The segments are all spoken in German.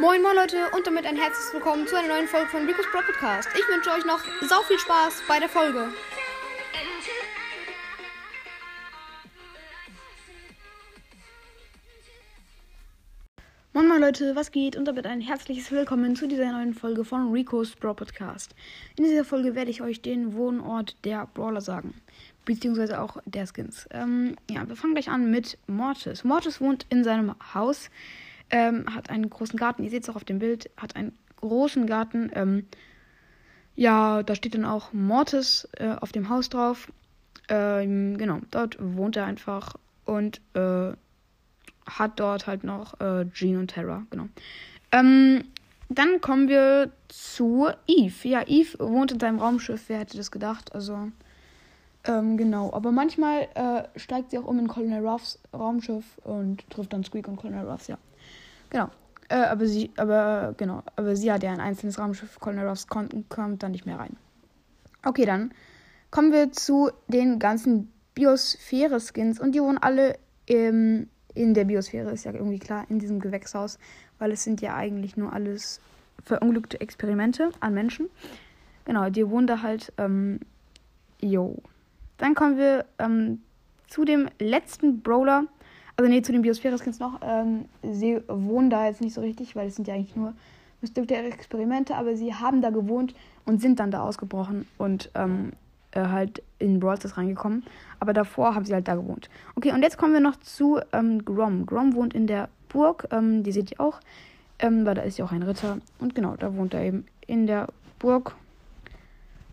Moin moin Leute und damit ein herzliches Willkommen zu einer neuen Folge von Rico's Pro Podcast. Ich wünsche euch noch sau viel Spaß bei der Folge. Moin moin Leute, was geht? Und damit ein herzliches Willkommen zu dieser neuen Folge von Rico's Brawl Podcast. In dieser Folge werde ich euch den Wohnort der Brawler sagen. Beziehungsweise auch der Skins. Ähm, ja, wir fangen gleich an mit Mortis. Mortis wohnt in seinem Haus, ähm, hat einen großen Garten. Ihr seht es auch auf dem Bild, hat einen großen Garten. Ähm, ja, da steht dann auch Mortis äh, auf dem Haus drauf. Ähm, genau, dort wohnt er einfach und äh, hat dort halt noch äh, Jean und Terra, genau. Ähm, dann kommen wir zu Eve. Ja, Eve wohnt in seinem Raumschiff, wer hätte das gedacht? Also, ähm, genau. Aber manchmal äh, steigt sie auch um in Colonel Ruffs Raumschiff und trifft dann Squeak und Colonel Ruffs, ja. Genau. Äh, aber sie, aber, genau. Aber sie hat ja ein einzelnes Raumschiff. Colonel Ruffs kommt, dann nicht mehr rein. Okay, dann kommen wir zu den ganzen Biosphäre-Skins und die wohnen alle im in der Biosphäre, ist ja irgendwie klar, in diesem Gewächshaus, weil es sind ja eigentlich nur alles verunglückte Experimente an Menschen. Genau, die wohnen da halt, ähm, yo. Dann kommen wir ähm, zu dem letzten Brawler, also nee, zu den Biosphäre-Skins noch. Ähm, sie wohnen da jetzt nicht so richtig, weil es sind ja eigentlich nur bestimmte Experimente, aber sie haben da gewohnt und sind dann da ausgebrochen und ähm, äh, halt in Brawl Stars reingekommen. Aber davor haben sie halt da gewohnt. Okay, und jetzt kommen wir noch zu ähm, Grom. Grom wohnt in der Burg, ähm, die seht ihr auch, ähm, weil da ist ja auch ein Ritter. Und genau, da wohnt er eben in der Burg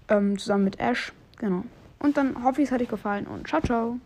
ähm, zusammen mit Ash. Genau. Und dann hoffe ich, es hat euch gefallen und ciao, ciao.